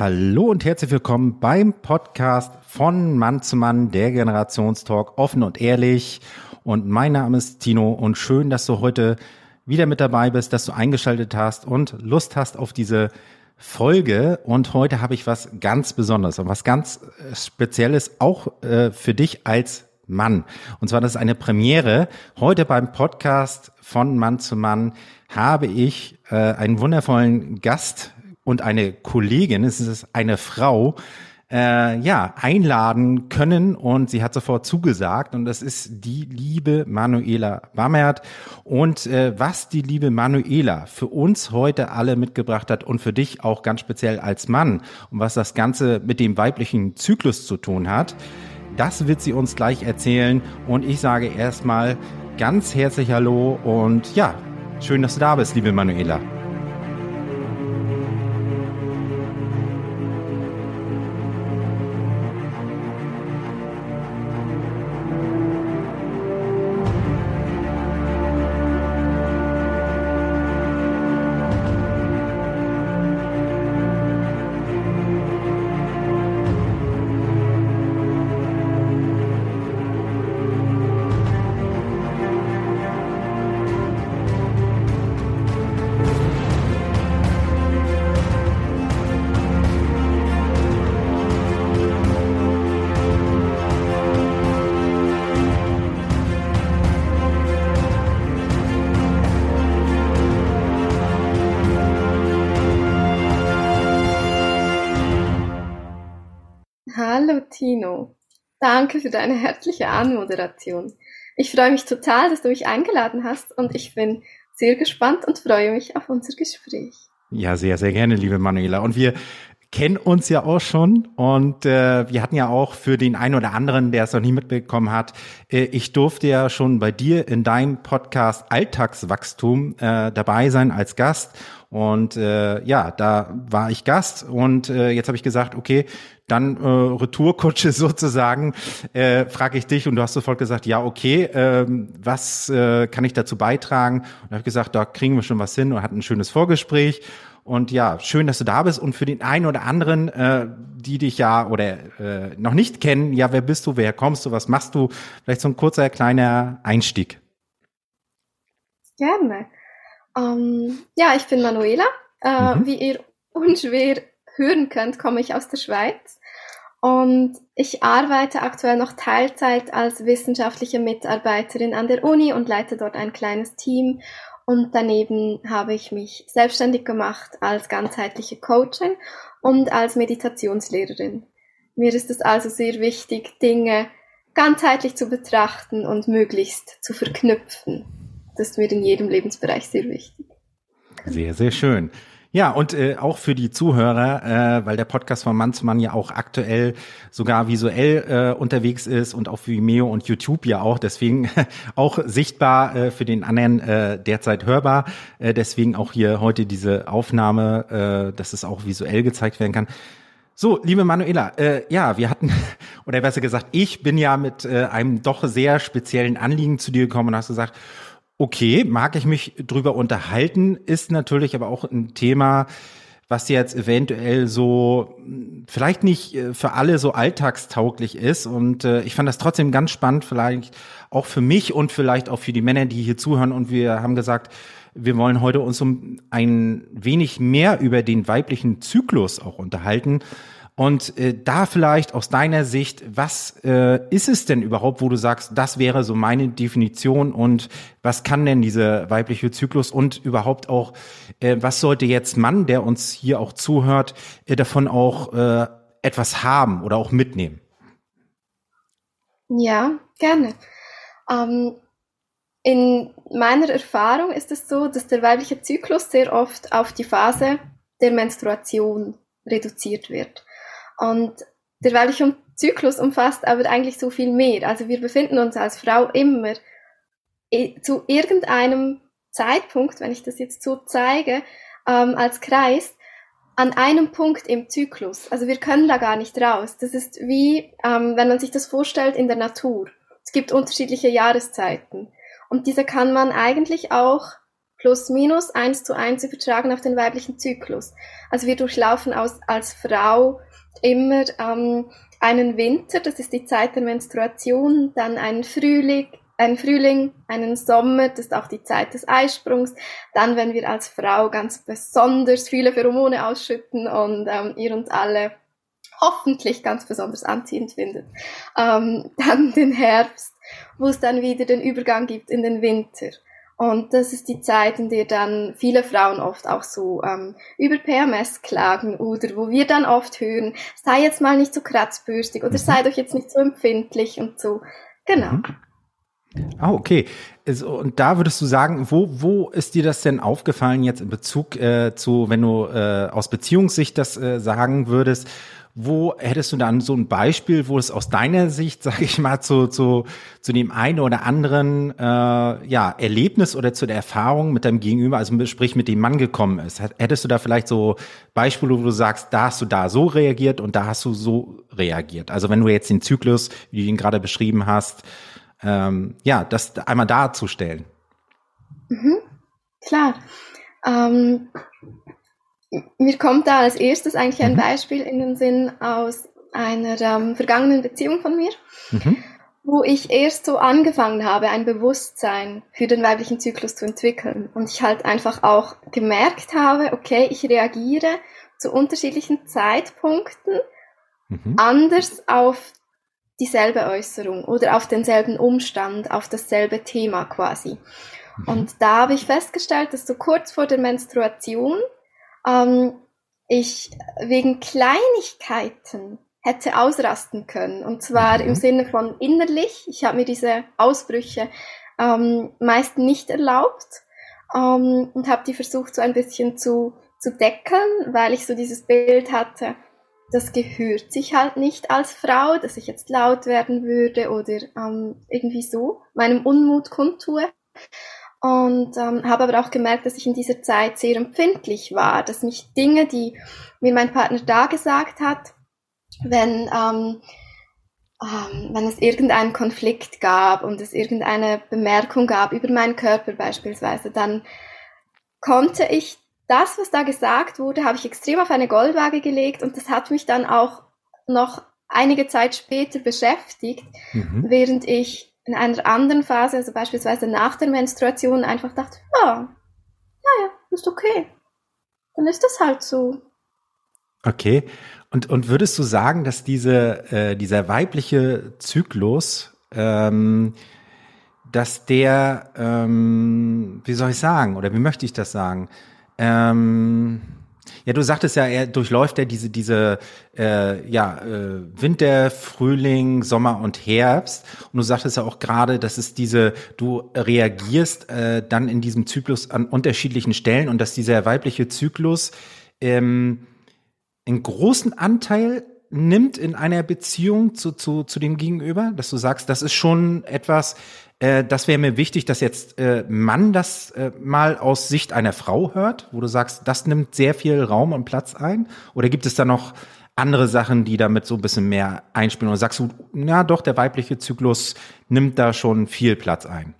Hallo und herzlich willkommen beim Podcast von Mann zu Mann, der Generationstalk, offen und ehrlich. Und mein Name ist Tino und schön, dass du heute wieder mit dabei bist, dass du eingeschaltet hast und Lust hast auf diese Folge. Und heute habe ich was ganz Besonderes und was ganz äh, Spezielles auch äh, für dich als Mann. Und zwar, das ist eine Premiere. Heute beim Podcast von Mann zu Mann habe ich äh, einen wundervollen Gast und eine Kollegin, es ist eine Frau, äh, ja, einladen können und sie hat sofort zugesagt und das ist die liebe Manuela Bammert und äh, was die liebe Manuela für uns heute alle mitgebracht hat und für dich auch ganz speziell als Mann und was das Ganze mit dem weiblichen Zyklus zu tun hat, das wird sie uns gleich erzählen und ich sage erstmal ganz herzlich Hallo und ja, schön, dass du da bist, liebe Manuela. Tino. Danke für deine herzliche Anmoderation. Ich freue mich total, dass du mich eingeladen hast und ich bin sehr gespannt und freue mich auf unser Gespräch. Ja, sehr, sehr gerne, liebe Manuela. Und wir kennen uns ja auch schon und äh, wir hatten ja auch für den einen oder anderen, der es noch nie mitbekommen hat, äh, ich durfte ja schon bei dir in deinem Podcast Alltagswachstum äh, dabei sein als Gast und äh, ja, da war ich Gast und äh, jetzt habe ich gesagt, okay, dann äh, Retourkutsche sozusagen, äh, frage ich dich und du hast sofort gesagt, ja, okay, äh, was äh, kann ich dazu beitragen? Und habe gesagt, da kriegen wir schon was hin und hatten ein schönes Vorgespräch. Und ja, schön, dass du da bist. Und für den einen oder anderen, äh, die dich ja oder äh, noch nicht kennen, ja, wer bist du, wer kommst du, was machst du? Vielleicht so ein kurzer kleiner Einstieg. Gerne. Ähm, ja, ich bin Manuela. Äh, mhm. Wie ihr unschwer hören könnt, komme ich aus der Schweiz. Und ich arbeite aktuell noch Teilzeit als wissenschaftliche Mitarbeiterin an der Uni und leite dort ein kleines Team. Und daneben habe ich mich selbstständig gemacht als ganzheitliche Coachin und als Meditationslehrerin. Mir ist es also sehr wichtig, Dinge ganzheitlich zu betrachten und möglichst zu verknüpfen. Das ist mir in jedem Lebensbereich sehr wichtig. Sehr, sehr schön. Ja, und äh, auch für die Zuhörer, äh, weil der Podcast von Mann zu Mann ja auch aktuell sogar visuell äh, unterwegs ist und auf Vimeo und YouTube ja auch, deswegen auch sichtbar äh, für den anderen äh, derzeit hörbar. Äh, deswegen auch hier heute diese Aufnahme, äh, dass es auch visuell gezeigt werden kann. So, liebe Manuela, äh, ja, wir hatten, oder besser gesagt, ich bin ja mit äh, einem doch sehr speziellen Anliegen zu dir gekommen und hast gesagt, okay, mag ich mich drüber unterhalten, ist natürlich aber auch ein Thema, was jetzt eventuell so vielleicht nicht äh, für alle so alltagstauglich ist. Und äh, ich fand das trotzdem ganz spannend, vielleicht auch für mich und vielleicht auch für die Männer, die hier zuhören. Und wir haben gesagt, wir wollen heute uns um ein wenig mehr über den weiblichen Zyklus auch unterhalten. Und äh, da vielleicht aus deiner Sicht, was äh, ist es denn überhaupt, wo du sagst, das wäre so meine Definition und was kann denn dieser weibliche Zyklus und überhaupt auch, äh, was sollte jetzt Mann, der uns hier auch zuhört, äh, davon auch äh, etwas haben oder auch mitnehmen? Ja, gerne. Ähm, in meiner Erfahrung ist es so, dass der weibliche Zyklus sehr oft auf die Phase der Menstruation reduziert wird. Und der weibliche Zyklus umfasst aber eigentlich so viel mehr. Also wir befinden uns als Frau immer zu irgendeinem Zeitpunkt, wenn ich das jetzt so zeige, ähm, als Kreis, an einem Punkt im Zyklus. Also wir können da gar nicht raus. Das ist wie, ähm, wenn man sich das vorstellt in der Natur. Es gibt unterschiedliche Jahreszeiten. Und diese kann man eigentlich auch plus minus eins zu eins übertragen auf den weiblichen Zyklus. Also wir durchlaufen aus, als Frau immer ähm, einen Winter, das ist die Zeit der Menstruation, dann einen Frühling, einen Frühling, einen Sommer, das ist auch die Zeit des Eisprungs. Dann, wenn wir als Frau ganz besonders viele Pheromone ausschütten und ähm, ihr uns alle hoffentlich ganz besonders anziehend findet. Ähm, dann den Herbst, wo es dann wieder den Übergang gibt in den Winter. Und das ist die Zeit, in der dann viele Frauen oft auch so ähm, über PMS klagen oder wo wir dann oft hören, sei jetzt mal nicht so kratzbürstig oder mhm. sei doch jetzt nicht so empfindlich und so. Genau. Mhm. Ah, okay. Also, und da würdest du sagen, wo, wo ist dir das denn aufgefallen jetzt in Bezug äh, zu, wenn du äh, aus Beziehungssicht das äh, sagen würdest, wo hättest du dann so ein Beispiel, wo es aus deiner Sicht, sage ich mal, zu, zu, zu dem einen oder anderen äh, ja, Erlebnis oder zu der Erfahrung mit deinem Gegenüber, also sprich mit dem Mann gekommen ist? Hättest du da vielleicht so Beispiele, wo du sagst, da hast du da so reagiert und da hast du so reagiert? Also wenn du jetzt den Zyklus, wie du ihn gerade beschrieben hast, ähm, ja, das einmal darzustellen. Mhm, klar. Ähm, mir kommt da als erstes eigentlich ein mhm. Beispiel in den Sinn aus einer ähm, vergangenen Beziehung von mir, mhm. wo ich erst so angefangen habe, ein Bewusstsein für den weiblichen Zyklus zu entwickeln. Und ich halt einfach auch gemerkt habe, okay, ich reagiere zu unterschiedlichen Zeitpunkten mhm. anders auf dieselbe Äußerung oder auf denselben Umstand, auf dasselbe Thema quasi. Mhm. Und da habe ich festgestellt, dass so kurz vor der Menstruation ähm, ich wegen Kleinigkeiten hätte ausrasten können. Und zwar mhm. im Sinne von innerlich. Ich habe mir diese Ausbrüche ähm, meist nicht erlaubt ähm, und habe die versucht so ein bisschen zu, zu deckeln, weil ich so dieses Bild hatte, das gehört sich halt nicht als Frau, dass ich jetzt laut werden würde oder ähm, irgendwie so meinem Unmut kundtue. Und ähm, habe aber auch gemerkt, dass ich in dieser Zeit sehr empfindlich war, dass mich Dinge, die mir mein Partner da gesagt hat, wenn, ähm, ähm, wenn es irgendeinen Konflikt gab und es irgendeine Bemerkung gab über meinen Körper beispielsweise, dann konnte ich das, was da gesagt wurde, habe ich extrem auf eine Goldwaage gelegt und das hat mich dann auch noch einige Zeit später beschäftigt, mhm. während ich in einer anderen Phase, also beispielsweise nach der Menstruation, einfach dachte, ja, naja, ist okay. Dann ist das halt so. Okay. Und, und würdest du sagen, dass diese, äh, dieser weibliche Zyklus, ähm, dass der, ähm, wie soll ich sagen, oder wie möchte ich das sagen, ähm, ja, du sagtest ja, er durchläuft ja diese, diese äh, ja, äh, Winter, Frühling, Sommer und Herbst. Und du sagtest ja auch gerade, dass es diese, du reagierst äh, dann in diesem Zyklus an unterschiedlichen Stellen und dass dieser weibliche Zyklus ähm, einen großen Anteil nimmt in einer Beziehung zu, zu, zu dem Gegenüber, dass du sagst, das ist schon etwas, äh, das wäre mir wichtig, dass jetzt äh, Mann das äh, mal aus Sicht einer Frau hört, wo du sagst, das nimmt sehr viel Raum und Platz ein? Oder gibt es da noch andere Sachen, die damit so ein bisschen mehr einspielen? Oder sagst du, na doch, der weibliche Zyklus nimmt da schon viel Platz ein?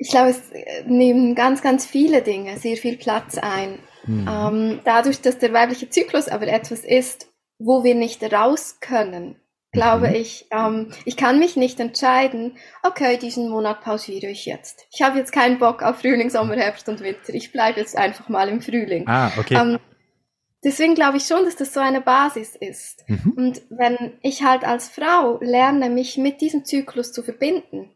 Ich glaube, es nehmen ganz, ganz viele Dinge sehr viel Platz ein. Mhm. Ähm, dadurch, dass der weibliche Zyklus aber etwas ist, wo wir nicht raus können, glaube mhm. ich, ähm, ich kann mich nicht entscheiden, okay, diesen Monat pausiere ich jetzt. Ich habe jetzt keinen Bock auf Frühling, Sommer, Herbst und Winter. Ich bleibe jetzt einfach mal im Frühling. Ah, okay. Ähm, deswegen glaube ich schon, dass das so eine Basis ist. Mhm. Und wenn ich halt als Frau lerne, mich mit diesem Zyklus zu verbinden,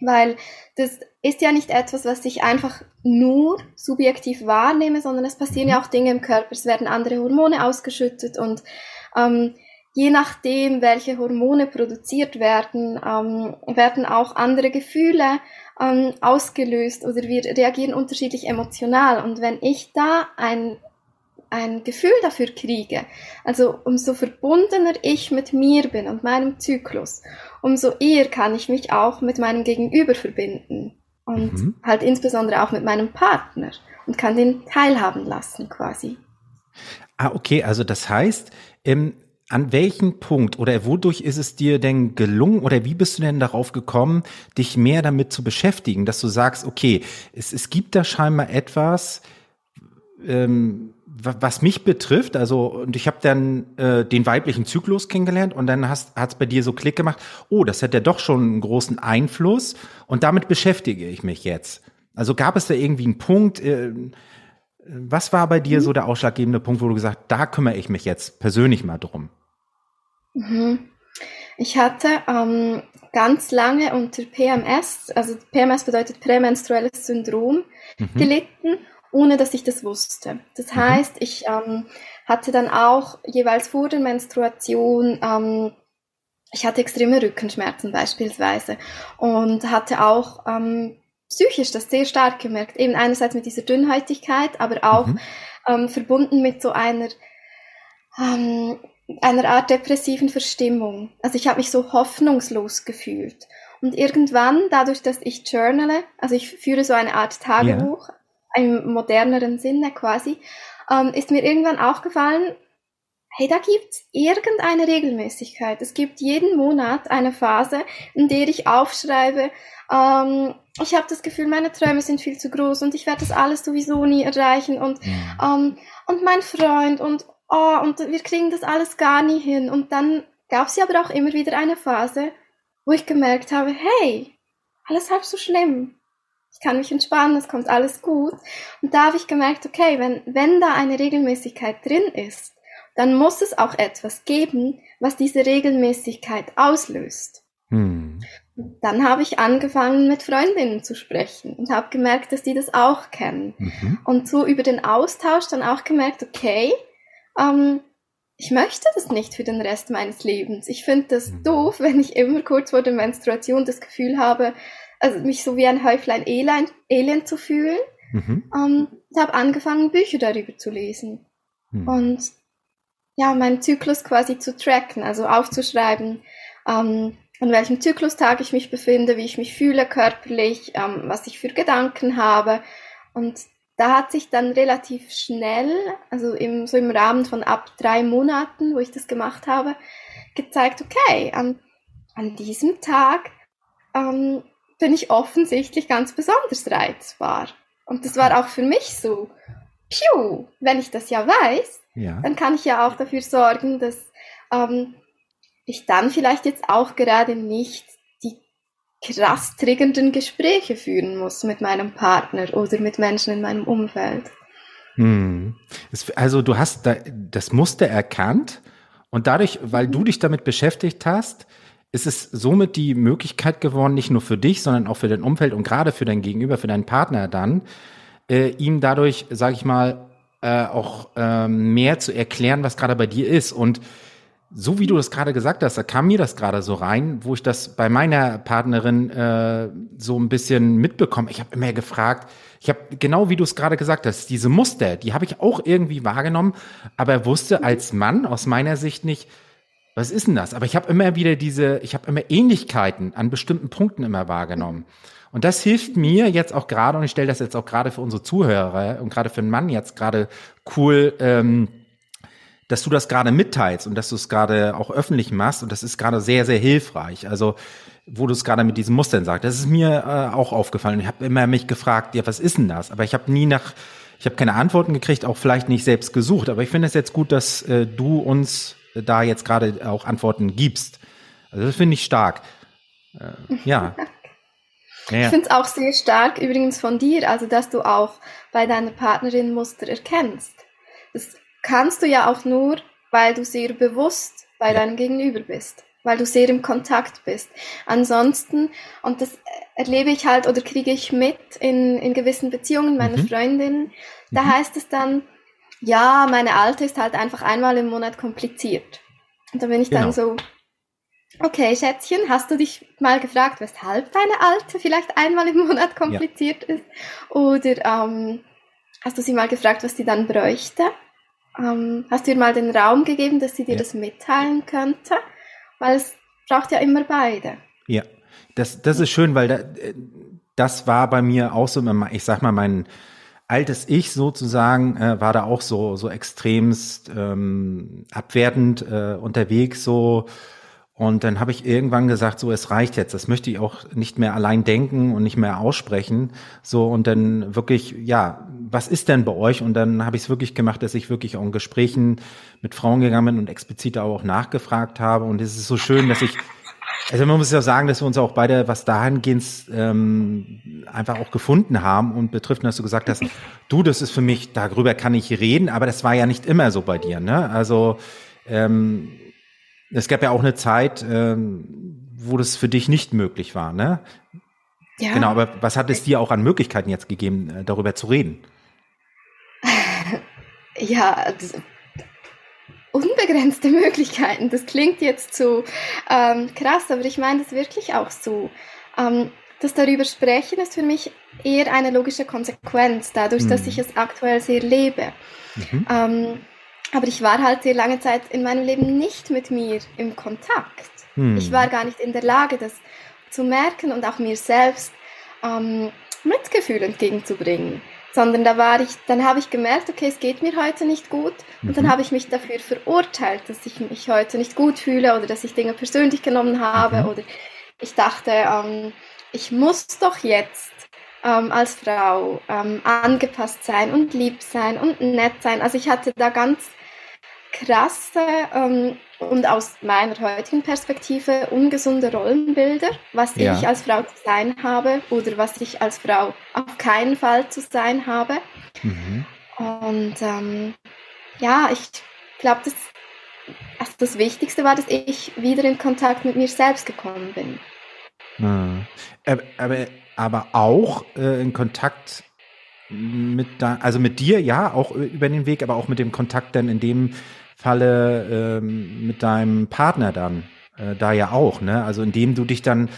weil das ist ja nicht etwas, was ich einfach nur subjektiv wahrnehme, sondern es passieren ja mhm. auch Dinge im Körper, es werden andere Hormone ausgeschüttet und ähm, je nachdem, welche Hormone produziert werden, ähm, werden auch andere Gefühle ähm, ausgelöst oder wir reagieren unterschiedlich emotional. Und wenn ich da ein, ein Gefühl dafür kriege, also umso verbundener ich mit mir bin und meinem Zyklus, umso eher kann ich mich auch mit meinem Gegenüber verbinden und mhm. halt insbesondere auch mit meinem Partner und kann den teilhaben lassen quasi. Ah, okay, also das heißt, ähm, an welchem Punkt oder wodurch ist es dir denn gelungen oder wie bist du denn darauf gekommen, dich mehr damit zu beschäftigen, dass du sagst, okay, es, es gibt da scheinbar etwas, ähm, was mich betrifft, also und ich habe dann äh, den weiblichen Zyklus kennengelernt und dann hat es bei dir so Klick gemacht, oh, das hat ja doch schon einen großen Einfluss und damit beschäftige ich mich jetzt. Also gab es da irgendwie einen Punkt, äh, was war bei dir mhm. so der ausschlaggebende Punkt, wo du gesagt, da kümmere ich mich jetzt persönlich mal drum? Mhm. Ich hatte ähm, ganz lange unter PMS, also PMS bedeutet prämenstruelles Syndrom, mhm. gelitten, ohne dass ich das wusste. Das mhm. heißt, ich ähm, hatte dann auch jeweils vor der Menstruation, ähm, ich hatte extreme Rückenschmerzen beispielsweise und hatte auch ähm, psychisch das sehr stark gemerkt. Eben einerseits mit dieser Dünnhäutigkeit, aber auch mhm. ähm, verbunden mit so einer, ähm, einer Art depressiven Verstimmung. Also ich habe mich so hoffnungslos gefühlt. Und irgendwann, dadurch, dass ich journale, also ich führe so eine Art Tagebuch, ja. Im moderneren Sinne quasi, ähm, ist mir irgendwann auch gefallen, hey, da gibt's irgendeine Regelmäßigkeit. Es gibt jeden Monat eine Phase, in der ich aufschreibe, ähm, ich habe das Gefühl, meine Träume sind viel zu groß und ich werde das alles sowieso nie erreichen und, mhm. ähm, und mein Freund und, oh, und wir kriegen das alles gar nie hin. Und dann gab es ja aber auch immer wieder eine Phase, wo ich gemerkt habe, hey, alles halb so schlimm. Ich kann mich entspannen, es kommt alles gut. Und da habe ich gemerkt, okay, wenn, wenn da eine Regelmäßigkeit drin ist, dann muss es auch etwas geben, was diese Regelmäßigkeit auslöst. Hm. Dann habe ich angefangen, mit Freundinnen zu sprechen und habe gemerkt, dass die das auch kennen. Mhm. Und so über den Austausch dann auch gemerkt, okay, ähm, ich möchte das nicht für den Rest meines Lebens. Ich finde das mhm. doof, wenn ich immer kurz vor der Menstruation das Gefühl habe, also mich so wie ein Häuflein Elend, Elend zu fühlen. Mhm. Ähm, ich habe angefangen, Bücher darüber zu lesen. Mhm. Und ja, meinen Zyklus quasi zu tracken, also aufzuschreiben, ähm, an welchem Zyklustag ich mich befinde, wie ich mich fühle körperlich, ähm, was ich für Gedanken habe. Und da hat sich dann relativ schnell, also im, so im Rahmen von ab drei Monaten, wo ich das gemacht habe, gezeigt, okay, an, an diesem Tag ähm, bin ich offensichtlich ganz besonders reizbar. Und das war auch für mich so, piu, wenn ich das ja weiß, ja. dann kann ich ja auch dafür sorgen, dass ähm, ich dann vielleicht jetzt auch gerade nicht die krass triggernden Gespräche führen muss mit meinem Partner oder mit Menschen in meinem Umfeld. Hm. Also du hast da das Muster erkannt und dadurch, weil du dich damit beschäftigt hast, ist es somit die Möglichkeit geworden, nicht nur für dich, sondern auch für dein Umfeld und gerade für dein Gegenüber, für deinen Partner dann, äh, ihm dadurch, sage ich mal, äh, auch äh, mehr zu erklären, was gerade bei dir ist. Und so wie du das gerade gesagt hast, da kam mir das gerade so rein, wo ich das bei meiner Partnerin äh, so ein bisschen mitbekomme. Ich habe immer gefragt, ich habe genau wie du es gerade gesagt hast, diese Muster, die habe ich auch irgendwie wahrgenommen, aber wusste als Mann aus meiner Sicht nicht, was ist denn das? Aber ich habe immer wieder diese, ich habe immer Ähnlichkeiten an bestimmten Punkten immer wahrgenommen. Und das hilft mir jetzt auch gerade, und ich stelle das jetzt auch gerade für unsere Zuhörer und gerade für einen Mann jetzt gerade cool. Ähm, dass du das gerade mitteilst und dass du es gerade auch öffentlich machst und das ist gerade sehr, sehr hilfreich. Also, wo du es gerade mit diesen Mustern sagst, das ist mir äh, auch aufgefallen. Ich habe immer mich gefragt, ja, was ist denn das? Aber ich habe nie nach, ich habe keine Antworten gekriegt, auch vielleicht nicht selbst gesucht. Aber ich finde es jetzt gut, dass äh, du uns da jetzt gerade auch Antworten gibst. Also das finde ich stark. Äh, ja. ja. Ich finde es auch sehr stark übrigens von dir, also dass du auch bei deiner Partnerin Muster erkennst. Das kannst du ja auch nur, weil du sehr bewusst bei deinem Gegenüber bist, weil du sehr im Kontakt bist. Ansonsten, und das erlebe ich halt oder kriege ich mit in, in gewissen Beziehungen meiner mhm. Freundinnen, da mhm. heißt es dann, ja, meine Alte ist halt einfach einmal im Monat kompliziert. Und da bin ich genau. dann so, okay, Schätzchen, hast du dich mal gefragt, weshalb deine Alte vielleicht einmal im Monat kompliziert ja. ist? Oder ähm, hast du sie mal gefragt, was sie dann bräuchte? Ähm, hast du ihr mal den Raum gegeben, dass sie dir ja. das mitteilen könnte? Weil es braucht ja immer beide. Ja, das, das ist schön, weil da, das war bei mir auch so, ich sag mal, mein altes Ich sozusagen äh, war da auch so so extremst ähm, abwertend äh, unterwegs so und dann habe ich irgendwann gesagt, so es reicht jetzt, das möchte ich auch nicht mehr allein denken und nicht mehr aussprechen. So und dann wirklich, ja, was ist denn bei euch? Und dann habe ich es wirklich gemacht, dass ich wirklich auch in Gesprächen mit Frauen gegangen bin und explizit auch nachgefragt habe. Und es ist so schön, dass ich, also man muss ja sagen, dass wir uns auch beide was dahingehend ähm, einfach auch gefunden haben und betrifft, dass du gesagt hast, du, das ist für mich, darüber kann ich reden, aber das war ja nicht immer so bei dir, ne? Also ähm, es gab ja auch eine Zeit, ähm, wo das für dich nicht möglich war, ne? Ja. Genau, aber was hat es dir auch an Möglichkeiten jetzt gegeben, äh, darüber zu reden? Ja, unbegrenzte Möglichkeiten. Das klingt jetzt so ähm, krass, aber ich meine das wirklich auch so. Ähm, das darüber sprechen ist für mich eher eine logische Konsequenz, dadurch, mhm. dass ich es aktuell sehr lebe. Mhm. Ähm, aber ich war halt sehr lange Zeit in meinem Leben nicht mit mir im Kontakt. Hm. Ich war gar nicht in der Lage, das zu merken und auch mir selbst ähm, Mitgefühl entgegenzubringen. Sondern da war ich, dann habe ich gemerkt, okay, es geht mir heute nicht gut. Und mhm. dann habe ich mich dafür verurteilt, dass ich mich heute nicht gut fühle oder dass ich Dinge persönlich genommen habe. Mhm. Oder ich dachte, ähm, ich muss doch jetzt ähm, als Frau ähm, angepasst sein und lieb sein und nett sein. Also ich hatte da ganz krasse ähm, und aus meiner heutigen Perspektive ungesunde Rollenbilder, was ja. ich als Frau zu sein habe oder was ich als Frau auf keinen Fall zu sein habe. Mhm. Und ähm, ja, ich glaube, das, also das Wichtigste war, dass ich wieder in Kontakt mit mir selbst gekommen bin. Mhm. Aber, aber auch äh, in Kontakt mit da, also mit dir, ja, auch über den Weg, aber auch mit dem Kontakt dann in dem Falle ähm, mit deinem Partner dann äh, da ja auch, ne? Also indem du dich dann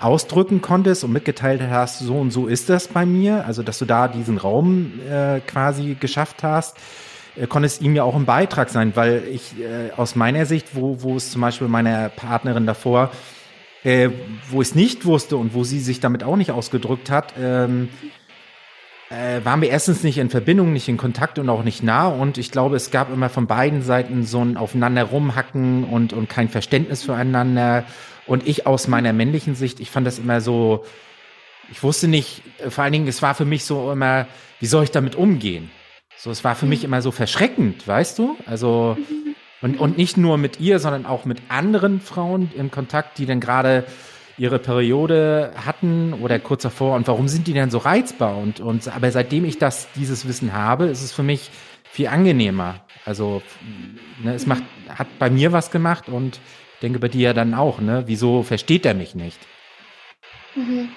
ausdrücken konntest und mitgeteilt hast, so und so ist das bei mir, also dass du da diesen Raum äh, quasi geschafft hast, äh, konnte es ihm ja auch ein Beitrag sein, weil ich äh, aus meiner Sicht, wo, wo es zum Beispiel meiner Partnerin davor, äh, wo ich es nicht wusste und wo sie sich damit auch nicht ausgedrückt hat, ähm, äh, waren wir erstens nicht in Verbindung, nicht in Kontakt und auch nicht nah. Und ich glaube, es gab immer von beiden Seiten so ein Aufeinander rumhacken und, und kein Verständnis füreinander. Und ich aus meiner männlichen Sicht, ich fand das immer so, ich wusste nicht, vor allen Dingen, es war für mich so immer, wie soll ich damit umgehen? So, es war für mich immer so verschreckend, weißt du? Also, und, und nicht nur mit ihr, sondern auch mit anderen Frauen im Kontakt, die dann gerade ihre Periode hatten oder kurz davor und warum sind die denn so reizbar? Und, und aber seitdem ich das, dieses Wissen habe, ist es für mich viel angenehmer. Also ne, es macht, hat bei mir was gemacht und denke bei dir ja dann auch, ne? Wieso versteht er mich nicht? Mhm.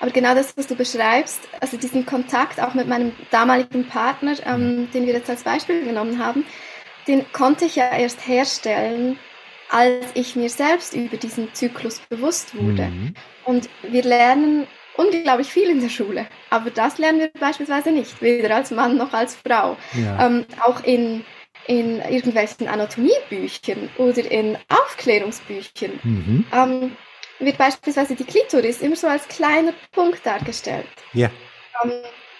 Aber genau das, was du beschreibst, also diesen Kontakt auch mit meinem damaligen Partner, ähm, mhm. den wir jetzt als Beispiel genommen haben, den konnte ich ja erst herstellen, als ich mir selbst über diesen Zyklus bewusst wurde. Mhm. Und wir lernen unglaublich viel in der Schule, aber das lernen wir beispielsweise nicht, weder als Mann noch als Frau. Ja. Ähm, auch in, in irgendwelchen Anatomiebüchern oder in Aufklärungsbüchern mhm. ähm, wird beispielsweise die Klitoris immer so als kleiner Punkt dargestellt. Ja. Ähm,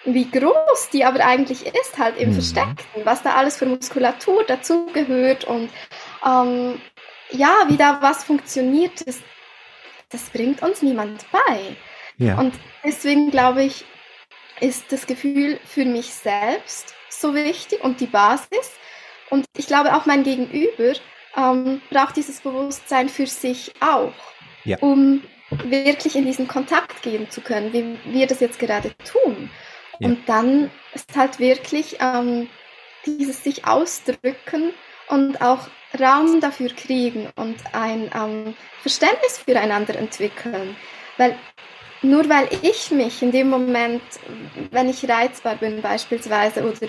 wie groß die aber eigentlich ist, halt im mhm. Versteckten, was da alles für Muskulatur dazugehört und ähm, ja, wie da was funktioniert, das, das bringt uns niemand bei. Ja. Und deswegen glaube ich, ist das Gefühl für mich selbst so wichtig und die Basis. Und ich glaube auch mein Gegenüber ähm, braucht dieses Bewusstsein für sich auch, ja. um wirklich in diesen Kontakt gehen zu können, wie wir das jetzt gerade tun. Ja. Und dann ist halt wirklich ähm, dieses sich ausdrücken und auch Raum dafür kriegen und ein ähm, Verständnis füreinander entwickeln. Weil nur weil ich mich in dem Moment, wenn ich reizbar bin beispielsweise oder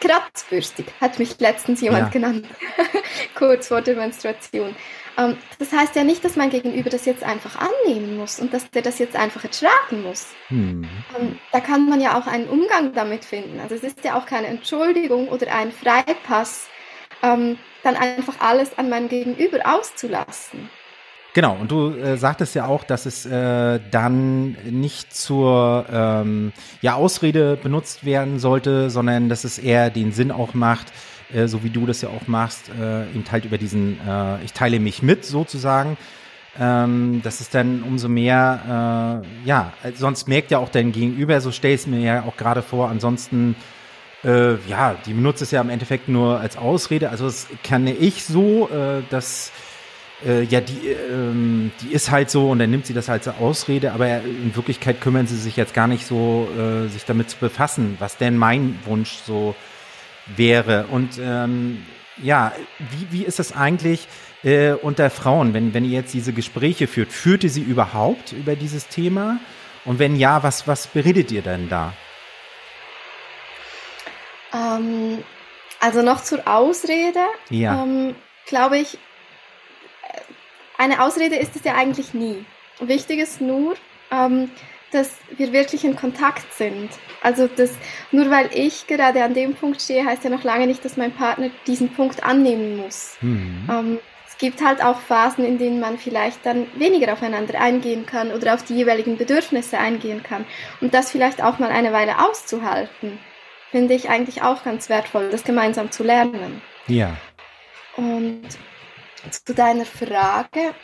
kratzbürstig, hat mich letztens jemand ja. genannt, kurz vor der Menstruation. Ähm, das heißt ja nicht, dass mein Gegenüber das jetzt einfach annehmen muss und dass der das jetzt einfach ertragen muss. Hm. Ähm, da kann man ja auch einen Umgang damit finden. Also es ist ja auch keine Entschuldigung oder ein Freipass, ähm, dann einfach alles an mein Gegenüber auszulassen. Genau, und du äh, sagtest ja auch, dass es äh, dann nicht zur ähm, ja, Ausrede benutzt werden sollte, sondern dass es eher den Sinn auch macht, äh, so wie du das ja auch machst, äh, eben halt über diesen, äh, ich teile mich mit sozusagen. Ähm, das ist dann umso mehr, äh, ja, sonst merkt ja auch dein Gegenüber, so stell es mir ja auch gerade vor, ansonsten äh, ja, die benutzt es ja im Endeffekt nur als Ausrede. Also das kenne ich so, äh, dass äh, ja, die, ähm, die ist halt so und dann nimmt sie das als Ausrede, aber in Wirklichkeit kümmern sie sich jetzt gar nicht so, äh, sich damit zu befassen, was denn mein Wunsch so wäre. Und ähm, ja, wie, wie ist das eigentlich äh, unter Frauen, wenn, wenn ihr jetzt diese Gespräche führt? Führt ihr sie überhaupt über dieses Thema? Und wenn ja, was, was beredet ihr denn da? Ähm, also noch zur Ausrede. Ja. Ähm, glaube ich, eine Ausrede ist es ja eigentlich nie. Wichtig ist nur, ähm, dass wir wirklich in Kontakt sind. Also das, nur weil ich gerade an dem Punkt stehe, heißt ja noch lange nicht, dass mein Partner diesen Punkt annehmen muss. Mhm. Ähm, es gibt halt auch Phasen, in denen man vielleicht dann weniger aufeinander eingehen kann oder auf die jeweiligen Bedürfnisse eingehen kann. Und das vielleicht auch mal eine Weile auszuhalten, finde ich eigentlich auch ganz wertvoll, das gemeinsam zu lernen. Ja. Und zu deiner Frage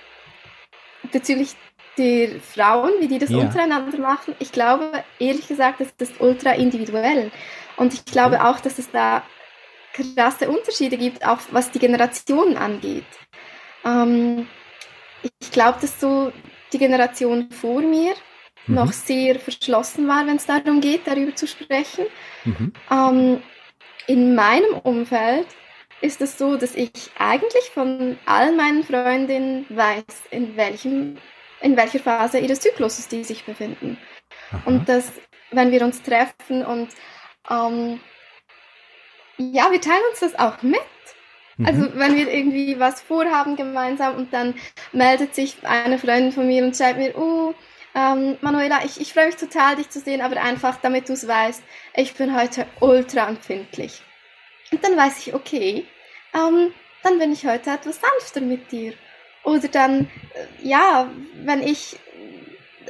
bezüglich der Frauen, wie die das ja. untereinander machen. Ich glaube, ehrlich gesagt, das ist ultra individuell. Und ich glaube auch, dass es da krasse Unterschiede gibt, auch was die Generationen angeht. Ähm, ich glaube, dass so die Generation vor mir mhm. noch sehr verschlossen war, wenn es darum geht, darüber zu sprechen. Mhm. Ähm, in meinem Umfeld ist es so, dass ich eigentlich von all meinen Freundinnen weiß, in, welchem, in welcher Phase ihres Zykluses die sich befinden. Aha. Und dass, wenn wir uns treffen und ähm, ja, wir teilen uns das auch mit. Mhm. Also wenn wir irgendwie was vorhaben gemeinsam und dann meldet sich eine Freundin von mir und schreibt mir, oh, ähm, Manuela, ich, ich freue mich total, dich zu sehen, aber einfach, damit du es weißt, ich bin heute ultra empfindlich. Und dann weiß ich, okay, ähm, dann bin ich heute etwas sanfter mit dir. Oder dann, äh, ja, wenn ich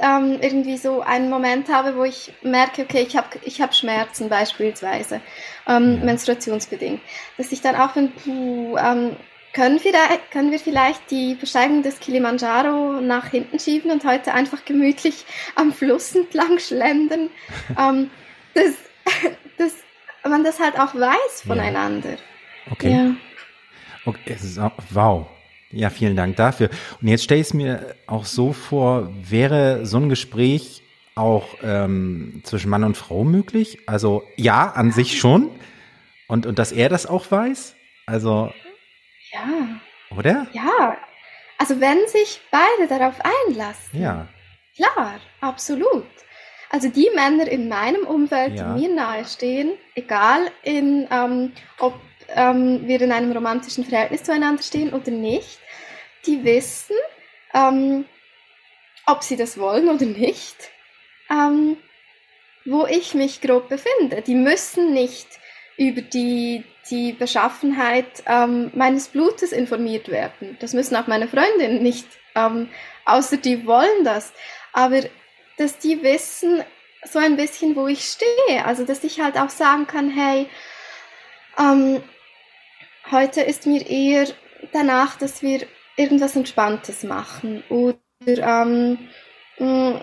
ähm, irgendwie so einen Moment habe, wo ich merke, okay, ich habe ich hab Schmerzen beispielsweise, ähm, menstruationsbedingt, dass ich dann auch bin, puh, ähm, können, wir, können wir vielleicht die Besteigung des Kilimanjaro nach hinten schieben und heute einfach gemütlich am Fluss entlang schlendern? ähm, dass, dass man das halt auch weiß voneinander. Ja. Okay. Ja. okay. Wow. Ja, vielen Dank dafür. Und jetzt stelle ich es mir auch so vor, wäre so ein Gespräch auch ähm, zwischen Mann und Frau möglich? Also ja, an sich schon. Und, und dass er das auch weiß? Also. Ja. Oder? Ja. Also wenn sich beide darauf einlassen. Ja. Klar, absolut. Also die Männer in meinem Umfeld, ja. die mir nahestehen, egal in, ähm, ob ähm, wir in einem romantischen Verhältnis zueinander stehen oder nicht, die wissen, ähm, ob sie das wollen oder nicht, ähm, wo ich mich grob befinde. Die müssen nicht über die, die Beschaffenheit ähm, meines Blutes informiert werden. Das müssen auch meine Freundinnen nicht, ähm, außer die wollen das. Aber dass die wissen so ein bisschen, wo ich stehe. Also dass ich halt auch sagen kann, hey, ähm, Heute ist mir eher danach, dass wir irgendwas Entspanntes machen oder ähm, mm,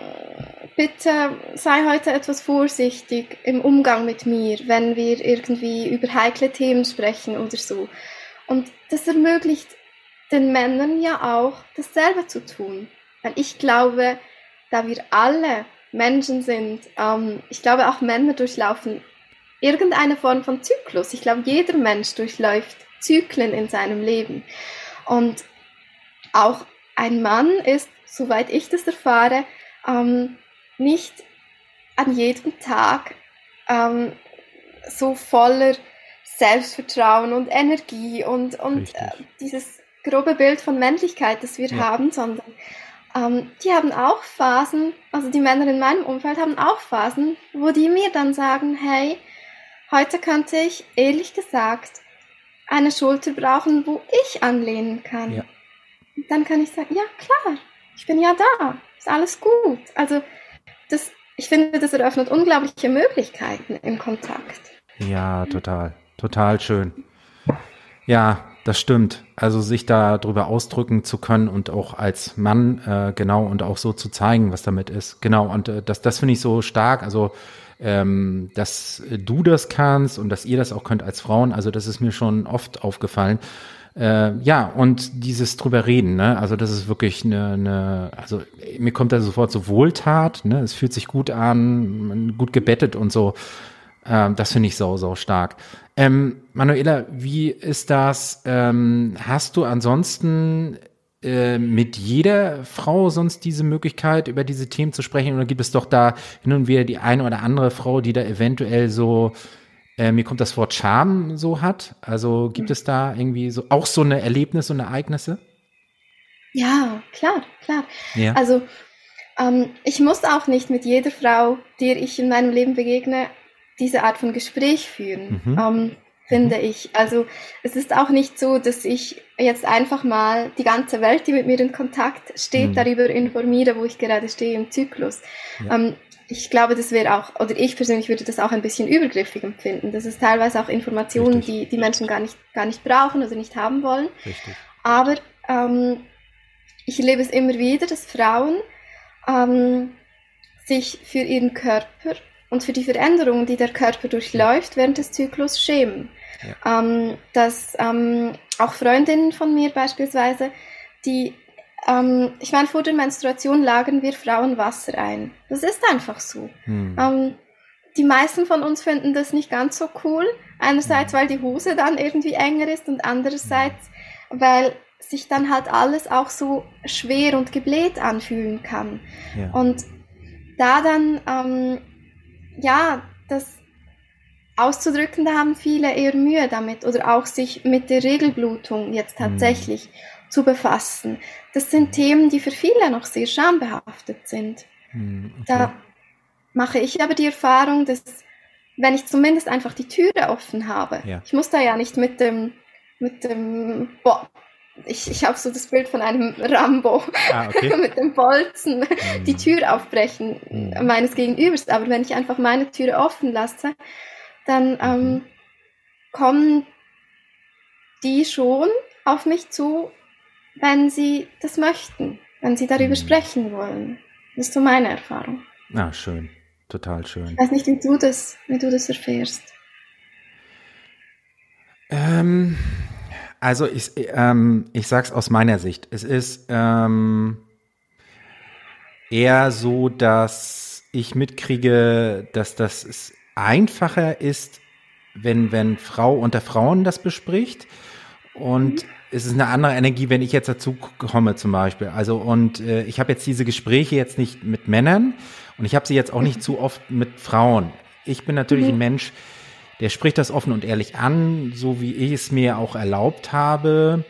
bitte sei heute etwas vorsichtig im Umgang mit mir, wenn wir irgendwie über heikle Themen sprechen oder so. Und das ermöglicht den Männern ja auch, dasselbe zu tun. Weil ich glaube, da wir alle Menschen sind, ähm, ich glaube auch Männer durchlaufen irgendeine Form von Zyklus. Ich glaube, jeder Mensch durchläuft Zyklen in seinem Leben. Und auch ein Mann ist, soweit ich das erfahre, ähm, nicht an jedem Tag ähm, so voller Selbstvertrauen und Energie und, und äh, dieses grobe Bild von Männlichkeit, das wir ja. haben, sondern ähm, die haben auch Phasen, also die Männer in meinem Umfeld haben auch Phasen, wo die mir dann sagen, hey, heute könnte ich ehrlich gesagt eine Schulter brauchen, wo ich anlehnen kann. Ja. dann kann ich sagen, ja klar, ich bin ja da, ist alles gut. Also das, ich finde, das eröffnet unglaubliche Möglichkeiten im Kontakt. Ja, total, total schön. Ja, das stimmt. Also sich da drüber ausdrücken zu können und auch als Mann äh, genau und auch so zu zeigen, was damit ist. Genau. Und äh, das, das finde ich so stark. Also ähm, dass du das kannst und dass ihr das auch könnt als Frauen. Also das ist mir schon oft aufgefallen. Äh, ja, und dieses drüber reden, ne? Also das ist wirklich eine, eine also mir kommt da sofort so Wohltat, ne? Es fühlt sich gut an, gut gebettet und so. Ähm, das finde ich sau, sau stark. Ähm, Manuela, wie ist das? Ähm, hast du ansonsten äh, mit jeder Frau sonst diese Möglichkeit, über diese Themen zu sprechen? Oder gibt es doch da hin und wieder die eine oder andere Frau, die da eventuell so, äh, mir kommt das Wort Charme so hat? Also gibt es da irgendwie so auch so eine Erlebnisse und Ereignisse? Ja, klar, klar. Ja. Also ähm, ich muss auch nicht mit jeder Frau, der ich in meinem Leben begegne, diese Art von Gespräch führen. Mhm. Ähm, finde ich. Also es ist auch nicht so, dass ich jetzt einfach mal die ganze Welt, die mit mir in Kontakt steht, mhm. darüber informiere, wo ich gerade stehe im Zyklus. Ja. Ähm, ich glaube, das wäre auch, oder ich persönlich würde das auch ein bisschen übergriffig empfinden. Das ist teilweise auch Informationen, die die Menschen gar nicht, gar nicht brauchen oder nicht haben wollen. Richtig. Aber ähm, ich erlebe es immer wieder, dass Frauen ähm, sich für ihren Körper und für die Veränderungen, die der Körper durchläuft während des Zyklus, schämen. Ja. Ähm, dass ähm, auch Freundinnen von mir beispielsweise, die, ähm, ich meine, vor der Menstruation lagern wir Frauen Wasser ein. Das ist einfach so. Hm. Ähm, die meisten von uns finden das nicht ganz so cool. Einerseits, hm. weil die Hose dann irgendwie enger ist und andererseits, weil sich dann halt alles auch so schwer und gebläht anfühlen kann. Ja. Und da dann, ähm, ja, das auszudrücken, da haben viele eher Mühe damit oder auch sich mit der Regelblutung jetzt mhm. tatsächlich mhm. Zu befassen. Das sind Themen, die für viele noch sehr schambehaftet sind. Mhm, okay. Da mache ich aber die Erfahrung, dass wenn ich zumindest einfach die Türe offen habe, ja. ich muss da ja nicht mit dem, mit dem, boah, ich, ich habe so das Bild von einem Rambo ah, okay. mit dem Bolzen mhm. die Tür aufbrechen mhm. meines Gegenübers. Aber wenn ich einfach meine Türe offen lasse, dann ähm, mhm. kommen die schon auf mich zu, wenn sie das möchten, wenn sie darüber mhm. sprechen wollen. Das ist so meine Erfahrung. Ah, schön. Total schön. Ich weiß nicht, wie du das, wie du das erfährst. Ähm, also ich, ähm, ich sag's aus meiner Sicht. Es ist ähm, eher so, dass ich mitkriege, dass das einfacher ist, wenn, wenn Frau unter Frauen das bespricht. Und mhm. Es ist eine andere Energie, wenn ich jetzt dazu komme zum Beispiel. Also und äh, ich habe jetzt diese Gespräche jetzt nicht mit Männern und ich habe sie jetzt auch nicht zu oft mit Frauen. Ich bin natürlich mhm. ein Mensch, der spricht das offen und ehrlich an, so wie ich es mir auch erlaubt habe,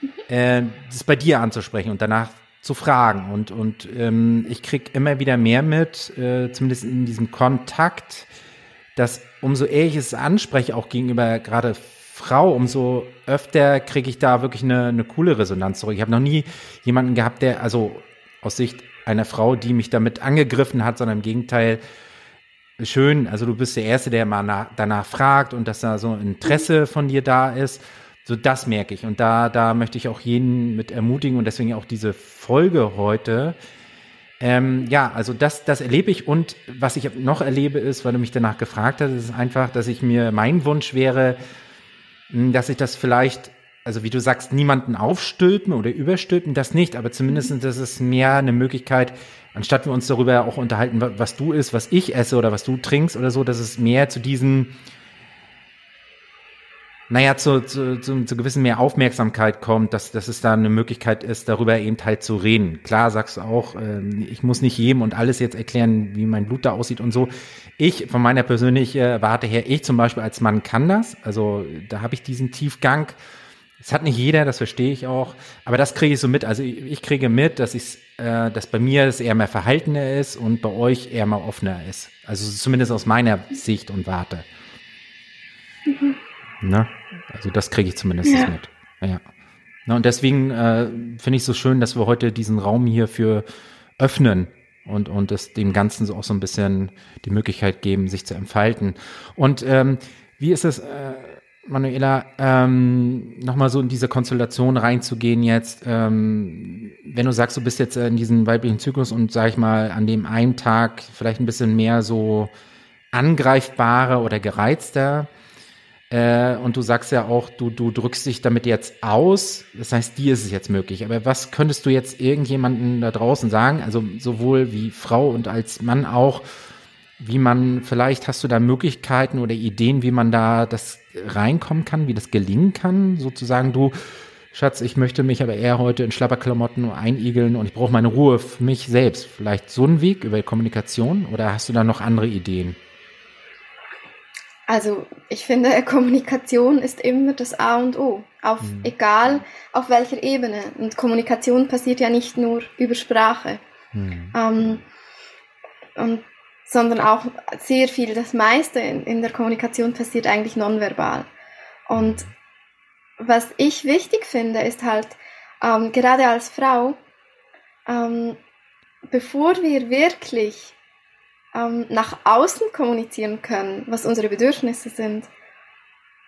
mhm. äh, das bei dir anzusprechen und danach zu fragen. Und, und ähm, ich krieg immer wieder mehr mit, äh, zumindest in diesem Kontakt, dass umso eher ich es anspreche, auch gegenüber gerade Frau, umso öfter kriege ich da wirklich eine, eine coole Resonanz zurück. Ich habe noch nie jemanden gehabt, der, also aus Sicht einer Frau, die mich damit angegriffen hat, sondern im Gegenteil, schön, also du bist der Erste, der mal nach, danach fragt und dass da so Interesse von dir da ist. So, das merke ich. Und da, da möchte ich auch jeden mit ermutigen und deswegen auch diese Folge heute, ähm, ja, also das, das erlebe ich und was ich noch erlebe ist, weil du mich danach gefragt hast, ist einfach, dass ich mir, mein Wunsch wäre, dass ich das vielleicht, also wie du sagst, niemanden aufstülpen oder überstülpen, das nicht, aber zumindest das ist mehr eine Möglichkeit, anstatt wir uns darüber auch unterhalten, was du isst, was ich esse oder was du trinkst oder so, dass es mehr zu diesen naja, zu, zu, zu, zu gewissen mehr Aufmerksamkeit kommt, dass, dass es da eine Möglichkeit ist, darüber eben halt zu reden. Klar sagst du auch, äh, ich muss nicht jedem und alles jetzt erklären, wie mein Blut da aussieht und so. Ich, von meiner persönlichen äh, Warte her, ich zum Beispiel als Mann kann das. Also da habe ich diesen Tiefgang. Das hat nicht jeder, das verstehe ich auch. Aber das kriege ich so mit. Also ich, ich kriege mit, dass ich äh, dass bei mir es eher mehr verhaltener ist und bei euch eher mal offener ist. Also zumindest aus meiner Sicht und Warte. Na? Also das kriege ich zumindest ja. mit. Ja. Na, und deswegen äh, finde ich so schön, dass wir heute diesen Raum hier für öffnen und, und es dem Ganzen so auch so ein bisschen die Möglichkeit geben, sich zu entfalten. Und ähm, wie ist es, äh, Manuela, ähm, nochmal so in diese Konstellation reinzugehen jetzt, ähm, wenn du sagst, du bist jetzt in diesem weiblichen Zyklus und sag ich mal, an dem einen Tag vielleicht ein bisschen mehr so angreifbarer oder gereizter, äh, und du sagst ja auch, du, du drückst dich damit jetzt aus. Das heißt, dir ist es jetzt möglich. Aber was könntest du jetzt irgendjemanden da draußen sagen? Also sowohl wie Frau und als Mann auch, wie man, vielleicht hast du da Möglichkeiten oder Ideen, wie man da das reinkommen kann, wie das gelingen kann, sozusagen du, Schatz, ich möchte mich aber eher heute in Schlapperklamotten einigeln und ich brauche meine Ruhe für mich selbst. Vielleicht so ein Weg über Kommunikation oder hast du da noch andere Ideen? Also ich finde, Kommunikation ist immer das A und O, auf mhm. egal auf welcher Ebene. Und Kommunikation passiert ja nicht nur über Sprache, mhm. ähm, und, sondern auch sehr viel, das meiste in, in der Kommunikation passiert eigentlich nonverbal. Und was ich wichtig finde, ist halt, ähm, gerade als Frau, ähm, bevor wir wirklich ähm, nach außen kommunizieren können, was unsere Bedürfnisse sind,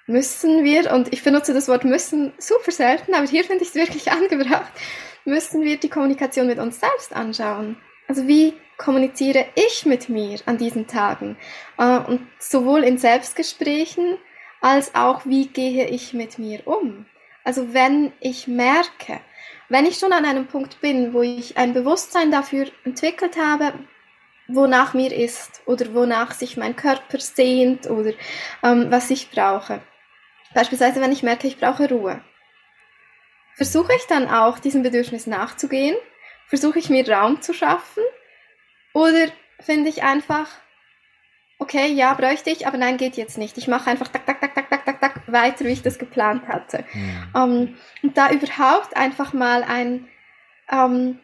müssen wir, und ich benutze das Wort müssen super selten, aber hier finde ich es wirklich angebracht, müssen wir die Kommunikation mit uns selbst anschauen. Also wie kommuniziere ich mit mir an diesen Tagen? Äh, und sowohl in Selbstgesprächen als auch wie gehe ich mit mir um? Also wenn ich merke, wenn ich schon an einem Punkt bin, wo ich ein Bewusstsein dafür entwickelt habe, wonach mir ist oder wonach sich mein Körper sehnt oder ähm, was ich brauche. Beispielsweise, wenn ich merke, ich brauche Ruhe. Versuche ich dann auch, diesem Bedürfnis nachzugehen? Versuche ich mir Raum zu schaffen? Oder finde ich einfach, okay, ja, bräuchte ich, aber nein, geht jetzt nicht. Ich mache einfach tak, tak, tak, tak, tak, tak, tak weiter, wie ich das geplant hatte. Mhm. Um, und da überhaupt einfach mal ein ähm,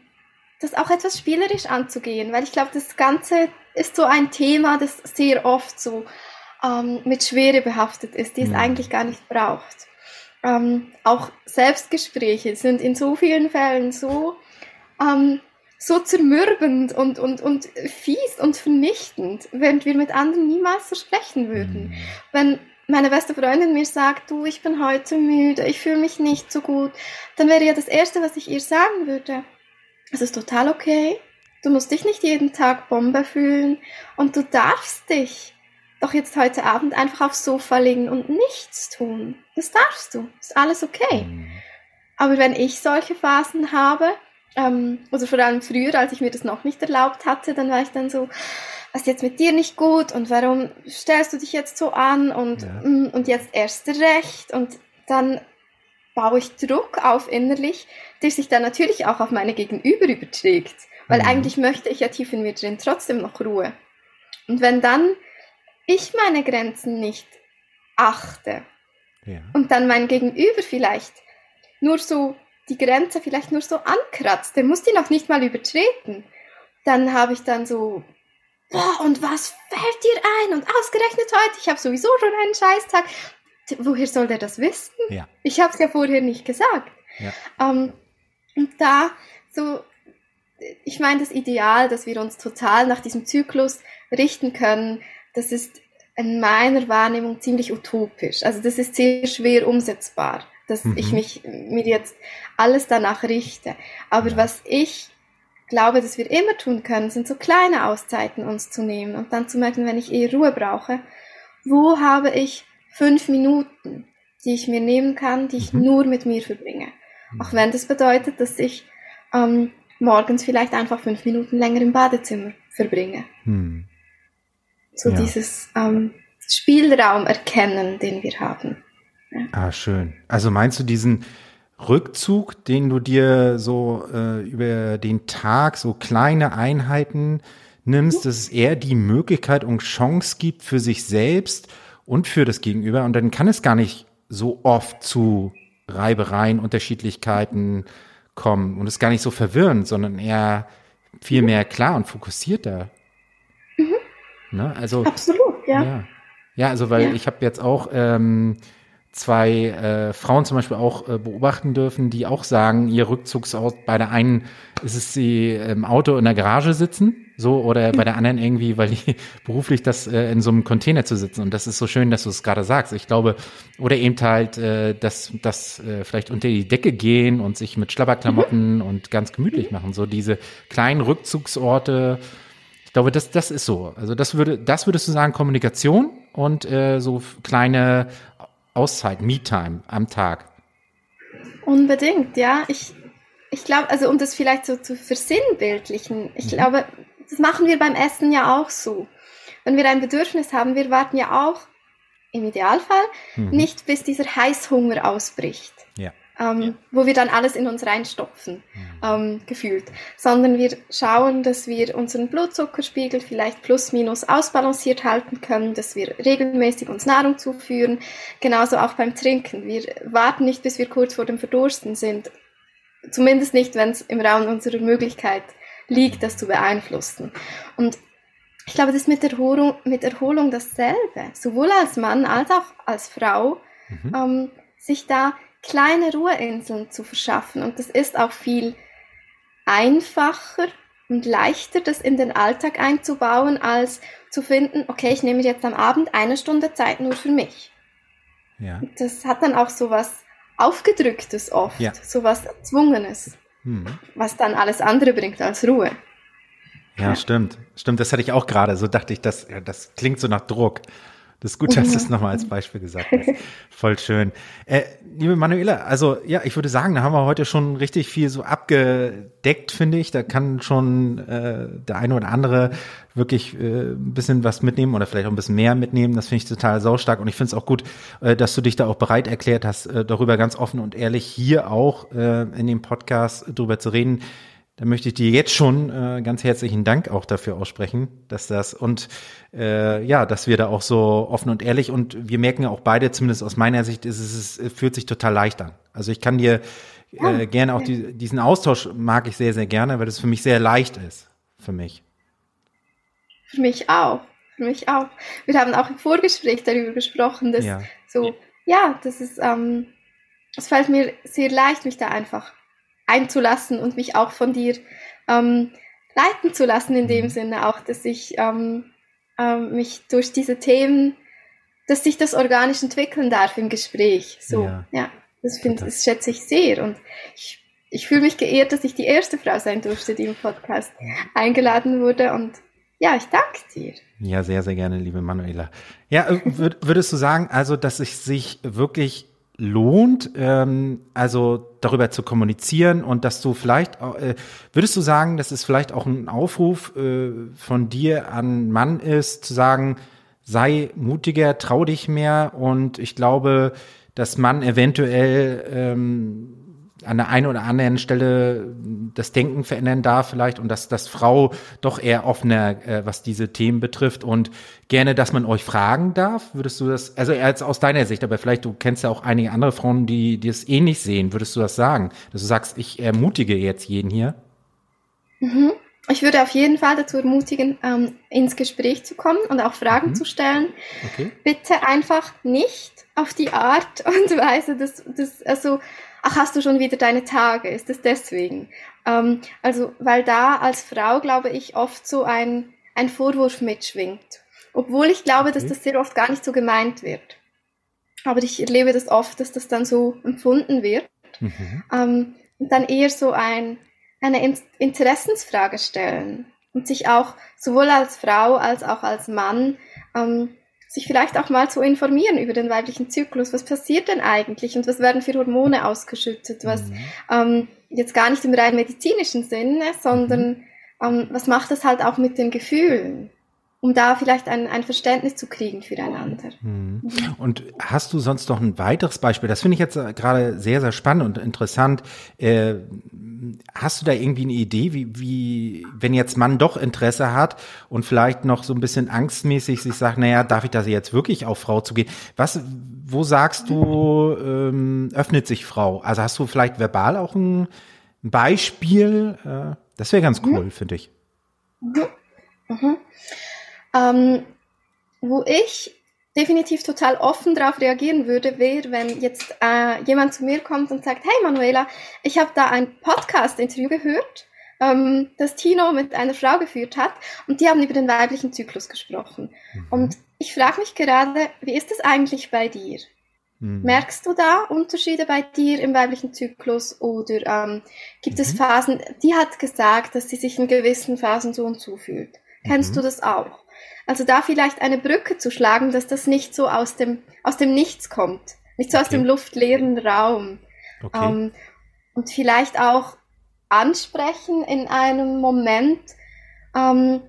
das auch etwas spielerisch anzugehen, weil ich glaube, das Ganze ist so ein Thema, das sehr oft so ähm, mit Schwere behaftet ist, die es ja. eigentlich gar nicht braucht. Ähm, auch Selbstgespräche sind in so vielen Fällen so, ähm, so zermürbend und, und, und fies und vernichtend, während wir mit anderen niemals so sprechen würden. Mhm. Wenn meine beste Freundin mir sagt, du, ich bin heute müde, ich fühle mich nicht so gut, dann wäre ja das Erste, was ich ihr sagen würde, es ist total okay. Du musst dich nicht jeden Tag Bombe fühlen und du darfst dich doch jetzt heute Abend einfach aufs Sofa legen und nichts tun. Das darfst du. Ist alles okay. Mhm. Aber wenn ich solche Phasen habe, ähm, oder vor allem früher, als ich mir das noch nicht erlaubt hatte, dann war ich dann so, was ist jetzt mit dir nicht gut und warum stellst du dich jetzt so an und, ja. Mm, und jetzt erst recht und dann baue ich Druck auf innerlich, der sich dann natürlich auch auf meine Gegenüber überträgt. Weil mhm. eigentlich möchte ich ja tief in mir drin trotzdem noch Ruhe. Und wenn dann ich meine Grenzen nicht achte ja. und dann mein Gegenüber vielleicht nur so die Grenze vielleicht nur so ankratzt, der muss die noch nicht mal übertreten, dann habe ich dann so, boah, und was fällt dir ein? Und ausgerechnet heute, ich habe sowieso schon einen Scheißtag woher soll der das wissen? Ja. Ich habe es ja vorher nicht gesagt. Ja. Ähm, und da so, ich meine, das Ideal, dass wir uns total nach diesem Zyklus richten können, das ist in meiner Wahrnehmung ziemlich utopisch. Also das ist sehr schwer umsetzbar, dass mhm. ich mich mir jetzt alles danach richte. Aber ja. was ich glaube, dass wir immer tun können, sind so kleine Auszeiten uns zu nehmen und dann zu merken, wenn ich eher Ruhe brauche, wo habe ich fünf Minuten, die ich mir nehmen kann, die ich mhm. nur mit mir verbringe. Mhm. Auch wenn das bedeutet, dass ich ähm, morgens vielleicht einfach fünf Minuten länger im Badezimmer verbringe. Mhm. So ja. dieses ähm, Spielraum erkennen, den wir haben. Ja. Ah, schön. Also meinst du diesen Rückzug, den du dir so äh, über den Tag, so kleine Einheiten nimmst, mhm. dass es eher die Möglichkeit und Chance gibt für sich selbst, und für das Gegenüber. Und dann kann es gar nicht so oft zu Reibereien, Unterschiedlichkeiten kommen. Und es ist gar nicht so verwirrend, sondern eher viel mehr klar und fokussierter. Mhm. Ne? Also, Absolut, ja. ja. Ja, also weil ja. ich habe jetzt auch ähm, zwei äh, Frauen zum Beispiel auch äh, beobachten dürfen, die auch sagen, ihr Rückzugsort bei der einen ist es sie im Auto in der Garage sitzen, so oder bei der anderen irgendwie, weil die beruflich das äh, in so einem Container zu sitzen und das ist so schön, dass du es gerade sagst. Ich glaube, oder eben halt, äh, dass das äh, vielleicht unter die Decke gehen und sich mit Schlabberklamotten mhm. und ganz gemütlich machen, so diese kleinen Rückzugsorte. Ich glaube, das das ist so. Also das würde das würdest du sagen Kommunikation und äh, so kleine Auszeit, Me-Time am Tag. Unbedingt, ja. Ich, ich glaube, also um das vielleicht so zu versinnbildlichen, ich mhm. glaube, das machen wir beim Essen ja auch so. Wenn wir ein Bedürfnis haben, wir warten ja auch im Idealfall mhm. nicht, bis dieser Heißhunger ausbricht. Ja ähm, ja. wo wir dann alles in uns reinstopfen, mhm. ähm, gefühlt, sondern wir schauen, dass wir unseren Blutzuckerspiegel vielleicht plus minus ausbalanciert halten können, dass wir regelmäßig uns Nahrung zuführen, genauso auch beim Trinken. Wir warten nicht, bis wir kurz vor dem Verdursten sind, zumindest nicht, wenn es im Raum unserer Möglichkeit liegt, das zu beeinflussen. Und ich glaube, das ist mit Erholung, mit Erholung dasselbe, sowohl als Mann als auch als Frau, mhm. ähm, sich da kleine Ruheinseln zu verschaffen. Und das ist auch viel einfacher und leichter, das in den Alltag einzubauen, als zu finden, okay, ich nehme jetzt am Abend eine Stunde Zeit nur für mich. Ja. Das hat dann auch so was Aufgedrücktes oft, ja. so was Erzwungenes, hm. was dann alles andere bringt als Ruhe. Ja, ja, stimmt. Stimmt, das hatte ich auch gerade. So dachte ich, das, das klingt so nach Druck. Das ist gut, dass du es nochmal als Beispiel gesagt hast. Voll schön. Äh, liebe Manuela, also ja, ich würde sagen, da haben wir heute schon richtig viel so abgedeckt, finde ich. Da kann schon äh, der eine oder andere wirklich äh, ein bisschen was mitnehmen oder vielleicht auch ein bisschen mehr mitnehmen. Das finde ich total saustark und ich finde es auch gut, äh, dass du dich da auch bereit erklärt hast, äh, darüber ganz offen und ehrlich hier auch äh, in dem Podcast drüber zu reden da möchte ich dir jetzt schon äh, ganz herzlichen Dank auch dafür aussprechen, dass das und äh, ja, dass wir da auch so offen und ehrlich und wir merken ja auch beide, zumindest aus meiner Sicht, ist es, es fühlt sich total leicht an. Also ich kann dir äh, gerne auch die, diesen Austausch mag ich sehr, sehr gerne, weil es für mich sehr leicht ist. Für mich. Für mich auch. Für mich auch. Wir haben auch im Vorgespräch darüber gesprochen, dass ja. so, ja, das ist, ähm, es fällt mir sehr leicht, mich da einfach einzulassen und mich auch von dir ähm, leiten zu lassen, in dem mhm. Sinne auch, dass ich ähm, ähm, mich durch diese Themen, dass sich das organisch entwickeln darf im Gespräch. So, ja, ja das, find, das schätze ich sehr und ich, ich fühle mich geehrt, dass ich die erste Frau sein durfte, die im Podcast eingeladen wurde und ja, ich danke dir. Ja, sehr, sehr gerne, liebe Manuela. Ja, äh, würdest du sagen, also, dass es sich wirklich lohnt, ähm, also darüber zu kommunizieren und dass du vielleicht, äh, würdest du sagen, dass es vielleicht auch ein Aufruf äh, von dir an Mann ist, zu sagen, sei mutiger, trau dich mehr und ich glaube, dass man eventuell ähm, an der einen oder anderen Stelle das Denken verändern darf vielleicht und dass das Frau doch eher offener, äh, was diese Themen betrifft und gerne, dass man euch fragen darf. Würdest du das, also als aus deiner Sicht, aber vielleicht du kennst ja auch einige andere Frauen, die, die es ähnlich sehen, würdest du das sagen? Dass du sagst, ich ermutige jetzt jeden hier? Mhm. Ich würde auf jeden Fall dazu ermutigen, ähm, ins Gespräch zu kommen und auch Fragen mhm. zu stellen. Okay. Bitte einfach nicht auf die Art und Weise, dass, dass also ach, hast du schon wieder deine Tage? Ist es deswegen? Ähm, also, weil da als Frau, glaube ich, oft so ein, ein Vorwurf mitschwingt. Obwohl ich glaube, dass das sehr oft gar nicht so gemeint wird. Aber ich erlebe das oft, dass das dann so empfunden wird. Mhm. Ähm, und dann eher so ein, eine Interessensfrage stellen und sich auch sowohl als Frau als auch als Mann ähm, sich vielleicht auch mal zu informieren über den weiblichen Zyklus. Was passiert denn eigentlich und was werden für Hormone ausgeschüttet? Was mhm. ähm, jetzt gar nicht im rein medizinischen Sinne, sondern mhm. ähm, was macht das halt auch mit den Gefühlen? Um da vielleicht ein, ein Verständnis zu kriegen füreinander. Mhm. Und hast du sonst noch ein weiteres Beispiel? Das finde ich jetzt äh, gerade sehr, sehr spannend und interessant. Äh, hast du da irgendwie eine Idee, wie, wie, wenn jetzt Mann doch Interesse hat und vielleicht noch so ein bisschen angstmäßig sich sagt, naja, darf ich da jetzt wirklich auf Frau zu gehen? Was, wo sagst du, ähm, öffnet sich Frau? Also hast du vielleicht verbal auch ein Beispiel? Äh, das wäre ganz cool, mhm. finde ich. Mhm. Mhm. Ähm, wo ich definitiv total offen darauf reagieren würde, wäre, wenn jetzt äh, jemand zu mir kommt und sagt, hey Manuela, ich habe da ein Podcast-Interview gehört, ähm, das Tino mit einer Frau geführt hat und die haben über den weiblichen Zyklus gesprochen. Mhm. Und ich frage mich gerade, wie ist es eigentlich bei dir? Mhm. Merkst du da Unterschiede bei dir im weiblichen Zyklus oder ähm, gibt mhm. es Phasen, die hat gesagt, dass sie sich in gewissen Phasen so und so fühlt. Kennst du mhm. das auch? Also da vielleicht eine Brücke zu schlagen, dass das nicht so aus dem, aus dem Nichts kommt, nicht so okay. aus dem luftleeren Raum. Okay. Ähm, und vielleicht auch ansprechen in einem Moment, ähm,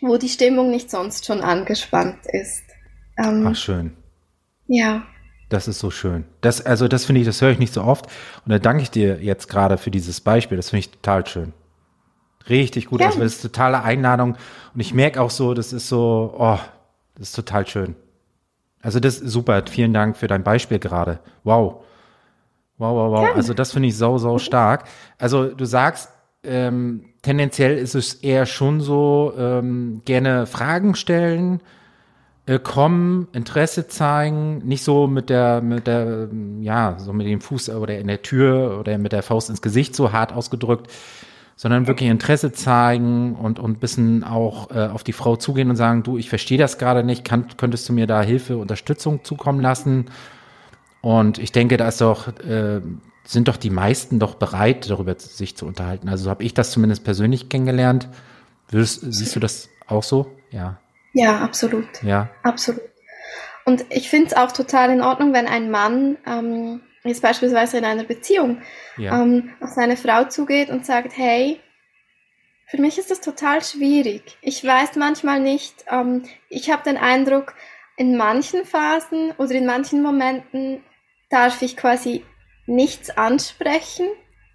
wo die Stimmung nicht sonst schon angespannt ist. Ähm, Ach, schön. Ja. Das ist so schön. Das, also das finde ich, das höre ich nicht so oft. Und da danke ich dir jetzt gerade für dieses Beispiel. Das finde ich total schön. Richtig gut. Ja. Also das ist totale Einladung. Und ich merke auch so, das ist so, oh, das ist total schön. Also das ist super. Vielen Dank für dein Beispiel gerade. Wow. Wow, wow, wow. Also das finde ich sau, sau stark. Also du sagst, ähm, tendenziell ist es eher schon so, ähm, gerne Fragen stellen, äh, kommen, Interesse zeigen, nicht so mit der, mit der, ja, so mit dem Fuß oder in der Tür oder mit der Faust ins Gesicht so hart ausgedrückt, sondern wirklich Interesse zeigen und und bisschen auch äh, auf die Frau zugehen und sagen, du, ich verstehe das gerade nicht, kann, könntest du mir da Hilfe, Unterstützung zukommen lassen? Und ich denke, da ist doch äh, sind doch die meisten doch bereit, darüber sich zu unterhalten. Also habe ich das zumindest persönlich kennengelernt. Würdest, siehst du das auch so? Ja. Ja, absolut. Ja. Absolut. Und ich finde es auch total in Ordnung, wenn ein Mann ähm, jetzt beispielsweise in einer Beziehung ja. ähm, auf seine Frau zugeht und sagt, hey, für mich ist das total schwierig. Ich weiß manchmal nicht, ähm, ich habe den Eindruck, in manchen Phasen oder in manchen Momenten darf ich quasi nichts ansprechen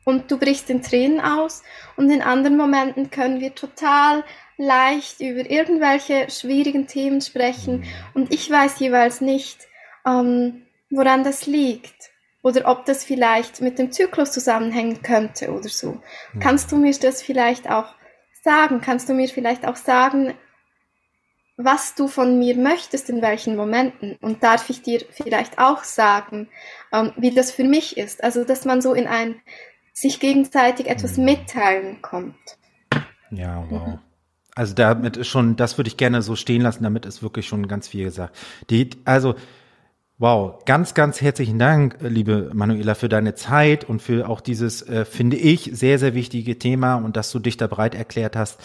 und du brichst in Tränen aus und in anderen Momenten können wir total leicht über irgendwelche schwierigen Themen sprechen mhm. und ich weiß jeweils nicht, ähm, woran das liegt oder ob das vielleicht mit dem Zyklus zusammenhängen könnte oder so. Mhm. Kannst du mir das vielleicht auch sagen? Kannst du mir vielleicht auch sagen, was du von mir möchtest, in welchen Momenten? Und darf ich dir vielleicht auch sagen, ähm, wie das für mich ist? Also, dass man so in ein sich gegenseitig etwas mhm. mitteilen kommt. Ja, wow. Mhm. Also damit ist schon, das würde ich gerne so stehen lassen, damit ist wirklich schon ganz viel gesagt. Die, also Wow, ganz, ganz herzlichen Dank, liebe Manuela, für deine Zeit und für auch dieses, äh, finde ich, sehr, sehr wichtige Thema und dass du dich da bereit erklärt hast,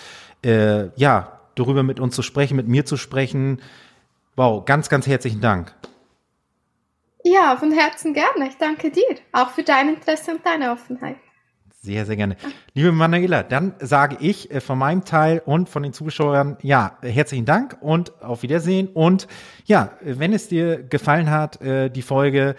äh, ja, darüber mit uns zu sprechen, mit mir zu sprechen. Wow, ganz, ganz herzlichen Dank. Ja, von Herzen gerne. Ich danke dir, auch für dein Interesse und deine Offenheit. Sehr, sehr gerne. Liebe Manuela, dann sage ich äh, von meinem Teil und von den Zuschauern, ja, herzlichen Dank und auf Wiedersehen. Und ja, wenn es dir gefallen hat, äh, die Folge,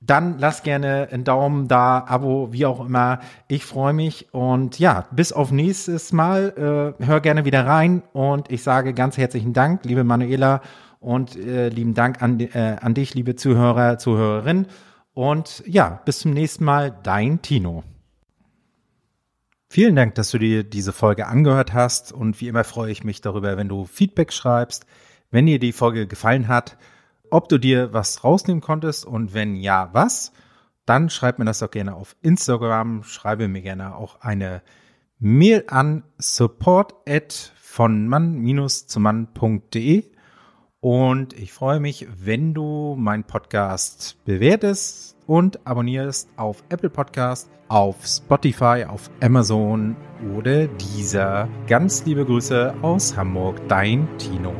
dann lass gerne einen Daumen da, Abo, wie auch immer. Ich freue mich und ja, bis auf nächstes Mal. Äh, hör gerne wieder rein und ich sage ganz herzlichen Dank, liebe Manuela und äh, lieben Dank an, äh, an dich, liebe Zuhörer, Zuhörerin. Und ja, bis zum nächsten Mal, dein Tino. Vielen Dank, dass du dir diese Folge angehört hast und wie immer freue ich mich darüber, wenn du Feedback schreibst, wenn dir die Folge gefallen hat, ob du dir was rausnehmen konntest und wenn ja, was, dann schreib mir das doch gerne auf Instagram, schreibe mir gerne auch eine Mail an support at von mann-zumann.de und ich freue mich, wenn du meinen Podcast bewertest und abonnierst auf Apple Podcast, auf Spotify, auf Amazon oder dieser. Ganz liebe Grüße aus Hamburg, dein Tino.